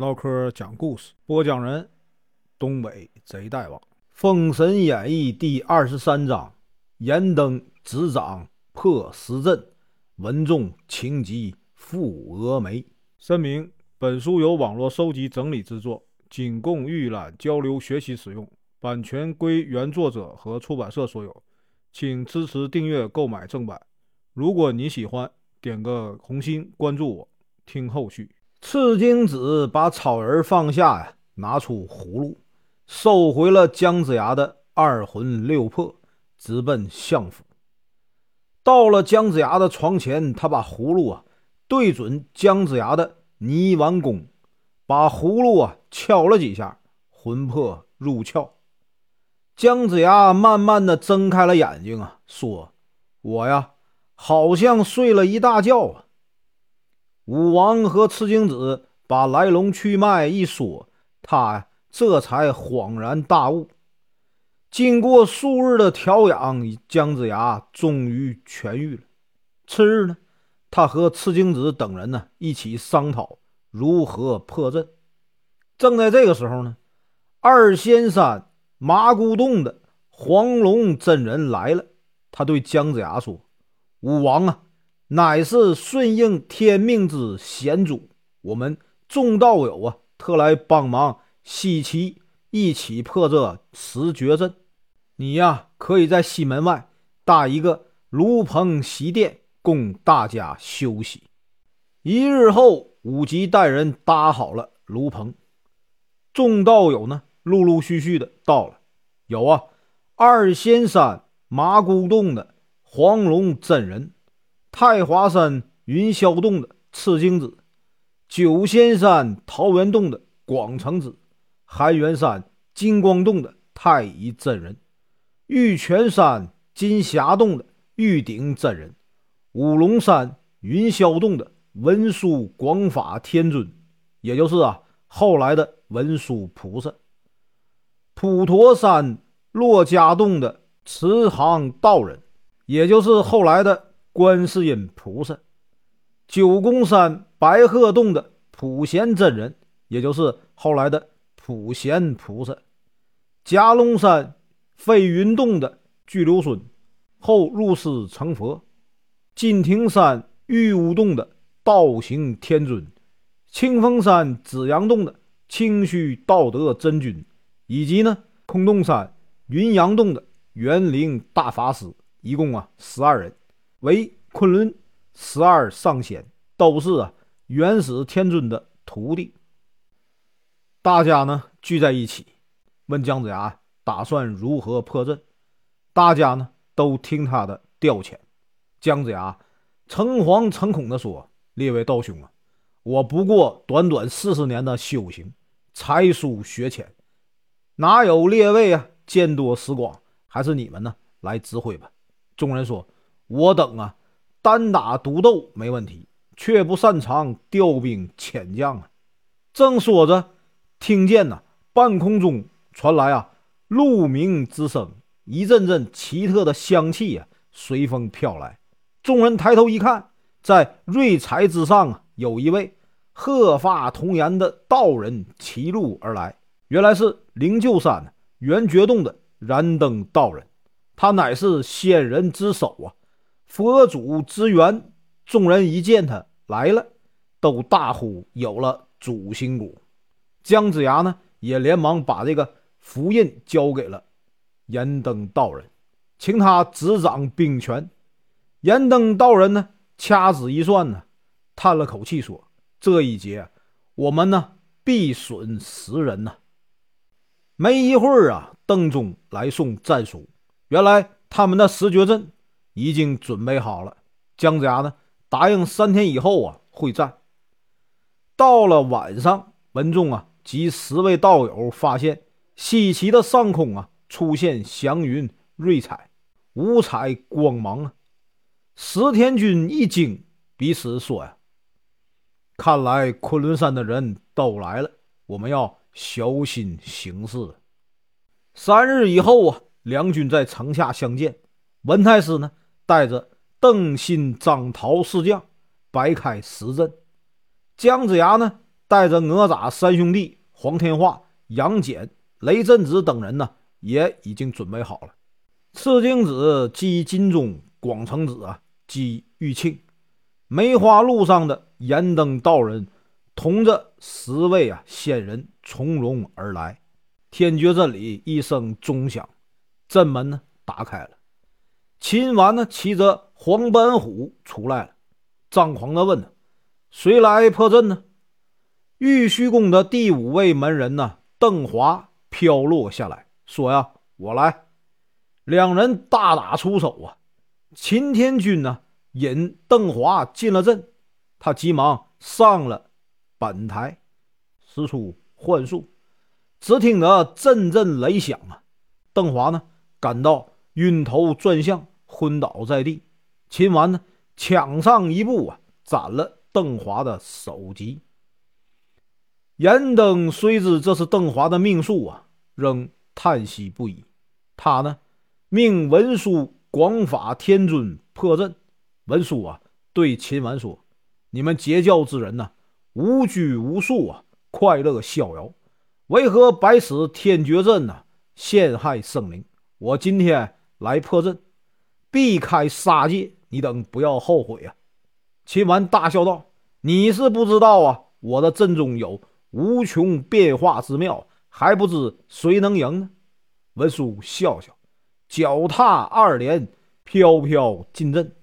唠嗑讲故事，播讲人：东北贼大王，《封神演义》第二十三章：严登执掌破石阵，文仲情急赴峨眉。声明：本书由网络收集整理制作，仅供预览、交流、学习使用，版权归原作者和出版社所有，请支持订阅、购买正版。如果你喜欢，点个红心，关注我，听后续。赤精子把草人放下呀，拿出葫芦，收回了姜子牙的二魂六魄，直奔相府。到了姜子牙的床前，他把葫芦啊对准姜子牙的泥丸宫，把葫芦啊敲了几下，魂魄入窍。姜子牙慢慢的睁开了眼睛啊，说：“我呀。”好像睡了一大觉啊！武王和赤精子把来龙去脉一说，他这才恍然大悟。经过数日的调养，姜子牙终于痊愈了。次日呢，他和赤精子等人呢一起商讨如何破阵。正在这个时候呢，二仙山麻姑洞的黄龙真人来了，他对姜子牙说。武王啊，乃是顺应天命之贤主，我们众道友啊，特来帮忙西岐一起破这十绝阵。你呀，可以在西门外搭一个炉棚席垫，供大家休息。一日后，武吉带人搭好了炉棚，众道友呢，陆陆续续的到了。有啊，二仙山麻姑洞的。黄龙真人，太华山云霄洞的赤精子，九仙山桃源洞的广成子，寒元山金光洞的太乙真人，玉泉山金霞洞的玉鼎真人，五龙山云霄洞的文殊广法天尊，也就是啊后来的文殊菩萨，普陀山珞珈洞的慈航道人。也就是后来的观世音菩萨，九宫山白鹤洞的普贤真人，也就是后来的普贤菩萨，夹龙山飞云洞的巨留孙，后入世成佛，金庭山玉乌洞的道行天尊，清风山紫阳洞的清虚道德真君，以及呢空洞山云阳洞的元灵大法师。一共啊十二人，为昆仑十二上仙，都是啊元始天尊的徒弟。大家呢聚在一起，问姜子牙打算如何破阵。大家呢都听他的调遣。姜子牙诚惶诚恐地说：“列位道兄啊，我不过短短四十年的修行，才疏学浅，哪有列位啊见多识广？还是你们呢来指挥吧。”众人说：“我等啊，单打独斗没问题，却不擅长调兵遣将啊。”正说着，听见呐，半空中传来啊鹿鸣之声，一阵阵奇特的香气啊随风飘来。众人抬头一看，在瑞彩之上啊，有一位鹤发童颜的道人骑路而来，原来是灵鹫山元觉洞的燃灯道人。他乃是仙人之首啊，佛祖之源。众人一见他来了，都大呼有了主心骨。姜子牙呢，也连忙把这个符印交给了严登道人，请他执掌兵权。严登道人呢，掐指一算呢，叹了口气说：“这一劫，我们呢必损十人呐。”没一会儿啊，邓忠来送战书。原来他们的十绝阵已经准备好了。姜子牙呢，答应三天以后啊会战。到了晚上，文仲啊及十位道友发现西岐的上空啊出现祥云瑞彩，五彩光芒啊。石天军一惊，彼此说呀：“看来昆仑山的人都来了，我们要小心行事。”三日以后啊。两军在城下相见，文太师呢带着邓信、张桃四将摆开十阵，姜子牙呢带着哪吒三兄弟黄天化、杨戬、雷震子等人呢，也已经准备好了。赤精子击金钟，广成子啊击玉庆。梅花路上的延灯道人，同着十位啊仙人从容而来。天绝阵里一声钟响，阵门呢打开了。秦完呢骑着黄斑虎出来了，张狂的问：“谁来破阵呢？”玉虚宫的第五位门人呢，邓华飘落下来，说：“呀，我来。”两人大打出手啊！秦天君呢？引邓华进了阵，他急忙上了板台，使出幻术。只听得阵阵雷响啊！邓华呢，感到晕头转向，昏倒在地。秦完呢，抢上一步啊，斩了邓华的首级。严登虽知这是邓华的命数啊，仍叹息不已。他呢，命文殊广法天尊破阵。文殊啊，对秦完说：“你们截教之人呐，无拘无束啊，快乐逍遥，为何摆此天绝阵呢？陷害生灵！我今天来破阵，避开杀戒，你等不要后悔啊！”秦完大笑道：“你是不知道啊，我的阵中有无穷变化之妙，还不知谁能赢呢？”文殊笑笑，脚踏二连，飘飘进阵。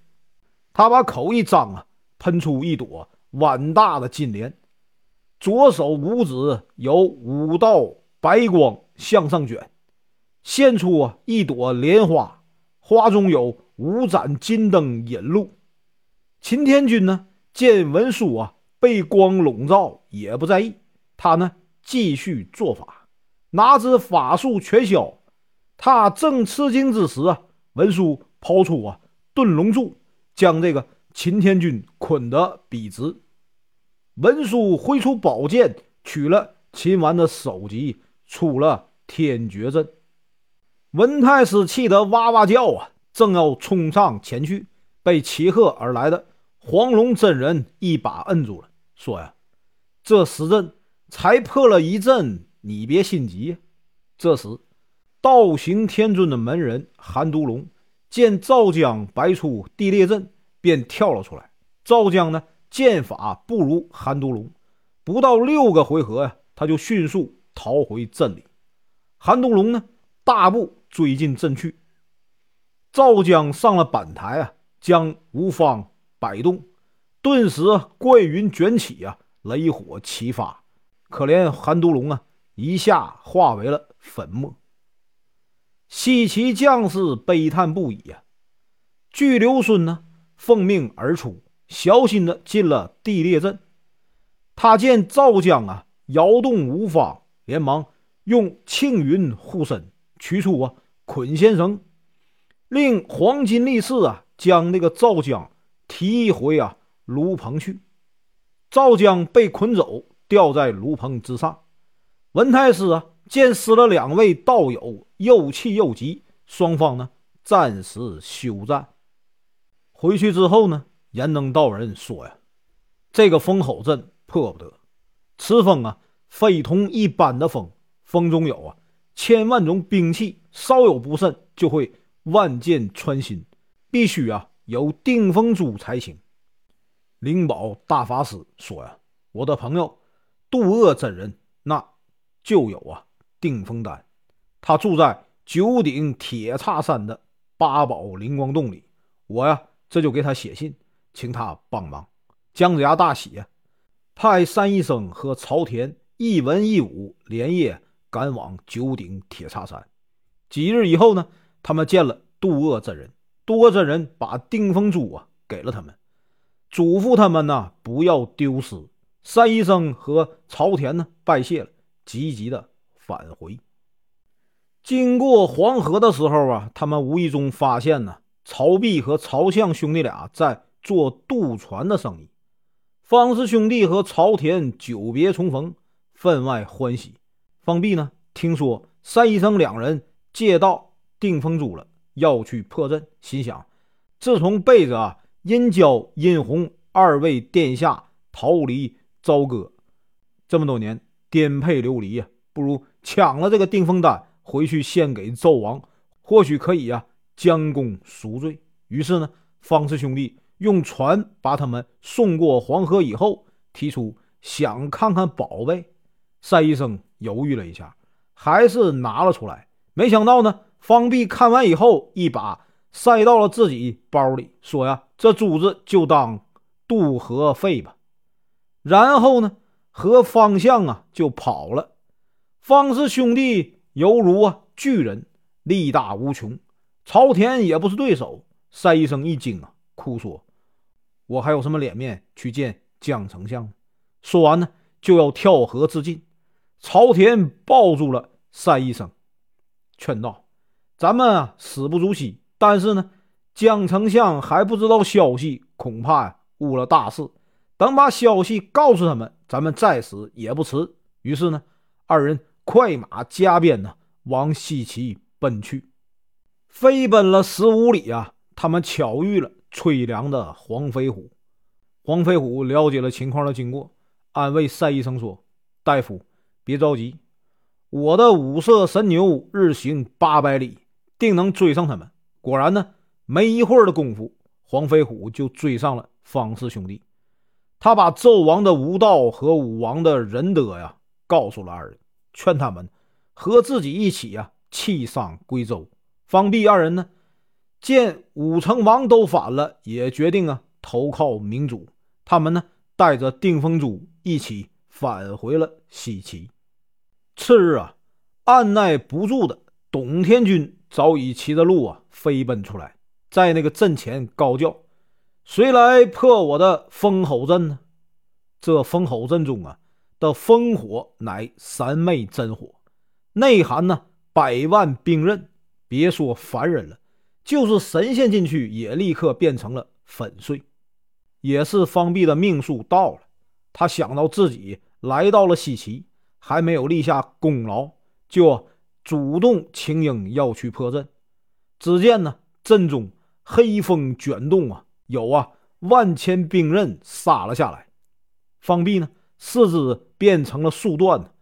他把口一张啊，喷出一朵碗大的金莲，左手五指有五道白光向上卷，现出一朵莲花，花中有五盏金灯引路。秦天君呢见文殊啊被光笼罩，也不在意，他呢继续做法，哪知法术全消，他正吃惊之时啊，文殊抛出啊遁龙柱。将这个秦天君捆得笔直，文殊挥出宝剑，取了秦完的首级，出了天绝阵。文太师气得哇哇叫啊，正要冲上前去，被骑鹤而来的黄龙真人一把摁住了，说：“呀，这时阵才破了一阵，你别心急。”这时，道行天尊的门人韩独龙。见赵江摆出地裂阵，便跳了出来。赵江呢，剑法不如韩独龙，不到六个回合呀，他就迅速逃回阵里。韩独龙呢，大步追进阵去。赵江上了板台啊，将吴方摆动，顿时怪云卷起啊，雷火齐发。可怜韩独龙啊，一下化为了粉末。西岐将士悲叹不已呀。巨留孙呢，奉命而出，小心的进了地裂阵。他见赵江啊摇动无方，连忙用庆云护身，取出啊捆仙绳，令黄金力士啊将那个赵江提回啊炉棚去。赵江被捆走，吊在炉棚之上。文太师啊。见死了两位道友，又气又急，双方呢暂时休战。回去之后呢，延灯道人说呀：“这个风口阵破不得，此风啊非同一般的风，风中有啊千万种兵器，稍有不慎就会万箭穿心，必须啊有定风珠才行。”灵宝大法师说呀：“我的朋友渡恶真人，那就有啊。”定风丹，他住在九鼎铁叉山的八宝灵光洞里。我呀，这就给他写信，请他帮忙。姜子牙大喜呀，派单医生和朝田一文一武连夜赶往九鼎铁叉山。几日以后呢，他们见了渡恶真人。渡恶真人把定风珠啊给了他们，嘱咐他们呢不要丢失。单医生和朝田呢拜谢了，急急的。返回，经过黄河的时候啊，他们无意中发现呢，曹碧和曹相兄弟俩在做渡船的生意。方氏兄弟和曹田久别重逢，分外欢喜。方弼呢，听说单医生两人借到定风珠了，要去破阵，心想：自从背着啊殷郊、殷红二位殿下逃离朝歌。这么多年颠沛流离呀，不如抢了这个定风丹回去献给纣王，或许可以呀将功赎罪。于是呢，方氏兄弟用船把他们送过黄河以后，提出想看看宝贝。赛医生犹豫了一下，还是拿了出来。没想到呢，方弼看完以后，一把塞到了自己包里，说呀：“这珠子就当渡河费吧。”然后呢，和方向啊就跑了。方氏兄弟犹如啊巨人，力大无穷，朝天也不是对手。赛医生一惊啊，哭说：“我还有什么脸面去见江丞相？”说完呢，就要跳河自尽。朝天抱住了赛医生，劝道：“咱们啊死不足惜，但是呢，江丞相还不知道消息，恐怕呀误了大事。等把消息告诉他们，咱们再死也不迟。”于是呢，二人快马加鞭呢往西岐奔去。飞奔了十五里啊。他们巧遇了催粮的黄飞虎。黄飞虎了解了情况的经过，安慰赛医生说：“大夫，别着急，我的五色神牛日行八百里，定能追上他们。”果然呢，没一会儿的功夫，黄飞虎就追上了方氏兄弟。他把纣王的无道和武王的仁德呀告诉了二人，劝他们和自己一起呀弃商归周。方弼二人呢？见武成王都反了，也决定啊投靠明主。他们呢带着定风珠一起返回了西岐。次日啊，按耐不住的董天军早已骑着鹿啊飞奔出来，在那个阵前高叫：“谁来破我的烽火阵呢？”这烽火阵中啊的烽火乃三昧真火，内含呢百万兵刃，别说凡人了。就是神仙进去，也立刻变成了粉碎。也是方弼的命数到了，他想到自己来到了西岐，还没有立下功劳，就主动请缨要去破阵。只见呢，阵中黑风卷动啊，有啊万千兵刃杀了下来。方弼呢，四肢变成了树段，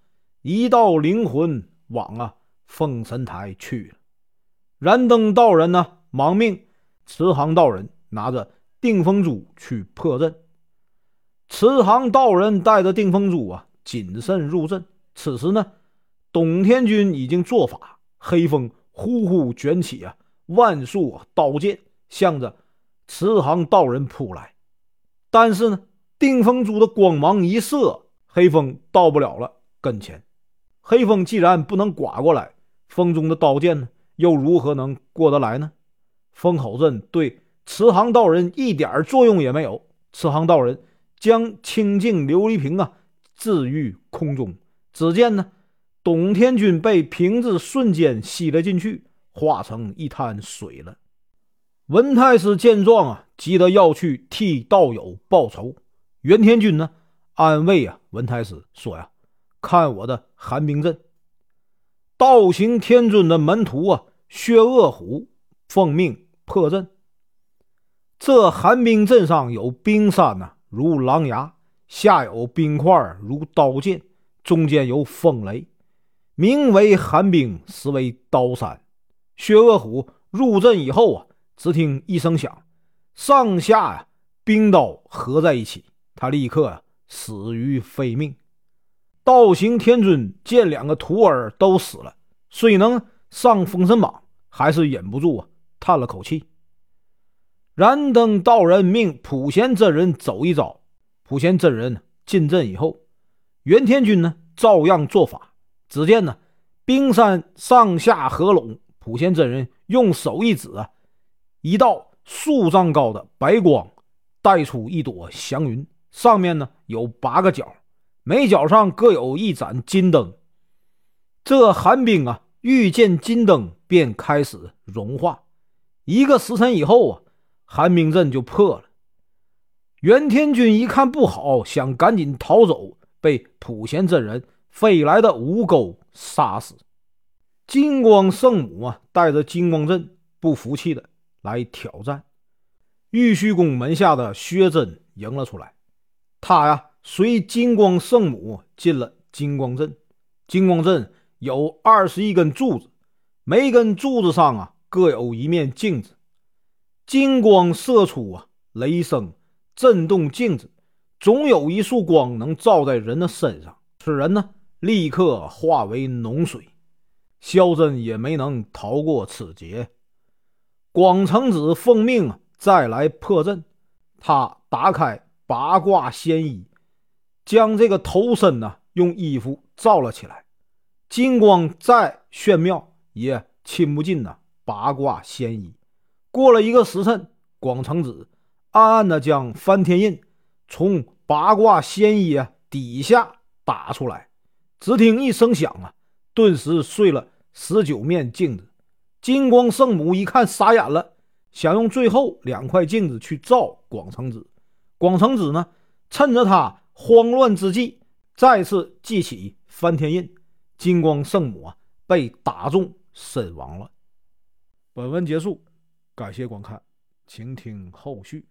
一道灵魂往啊封神台去了。燃灯道人呢，忙命慈航道人拿着定风珠去破阵。慈航道人带着定风珠啊，谨慎入阵。此时呢，董天军已经做法，黑风呼呼卷起啊，万束刀剑向着慈航道人扑来。但是呢，定风珠的光芒一射，黑风到不了了跟前。黑风既然不能刮过来，风中的刀剑呢？又如何能过得来呢？风口阵对慈航道人一点作用也没有。慈航道人将清净琉璃瓶啊置于空中，只见呢，董天军被瓶子瞬间吸了进去，化成一滩水了。文太师见状啊，急得要去替道友报仇。袁天军呢，安慰啊文太师说呀：“看我的寒冰阵。”道行天尊的门徒啊，薛恶虎奉命破阵。这寒冰阵上有冰山呐，如狼牙；下有冰块如刀剑；中间有风雷，名为寒冰，实为刀山。薛恶虎入阵以后啊，只听一声响，上下呀冰刀合在一起，他立刻啊死于非命。道行天尊见两个徒儿都死了，虽能上封神榜，还是忍不住啊，叹了口气。燃灯道人命普贤真人走一遭，普贤真人进阵以后，袁天军呢照样做法。只见呢，冰山上下合拢，普贤真人用手一指啊，一道数丈高的白光带出一朵祥云，上面呢有八个角。每角上各有一盏金灯，这寒冰啊，遇见金灯便开始融化。一个时辰以后啊，寒冰阵就破了。袁天军一看不好，想赶紧逃走，被普贤真人飞来的吴钩杀死。金光圣母啊，带着金光阵，不服气的来挑战。玉虚宫门下的薛真迎了出来，他呀。随金光圣母进了金光阵。金光阵有二十一根柱子，每根柱子上啊各有一面镜子。金光射出啊，雷声震动镜子，总有一束光能照在人的身上，此人呢立刻化为脓水。萧真也没能逃过此劫。广成子奉命，再来破阵。他打开八卦仙衣，将这个头身呢用衣服罩了起来。金光再炫妙，也侵不进那八卦仙衣。过了一个时辰，广成子暗暗的将翻天印从八卦仙衣底下打出来。只听一声响啊，顿时碎了十九面镜子。金光圣母一看，傻眼了，想用最后两块镜子去照广成子。广成子呢，趁着他慌乱之际，再次记起翻天印。金光圣母啊，被打中身亡了。本文结束，感谢观看，请听后续。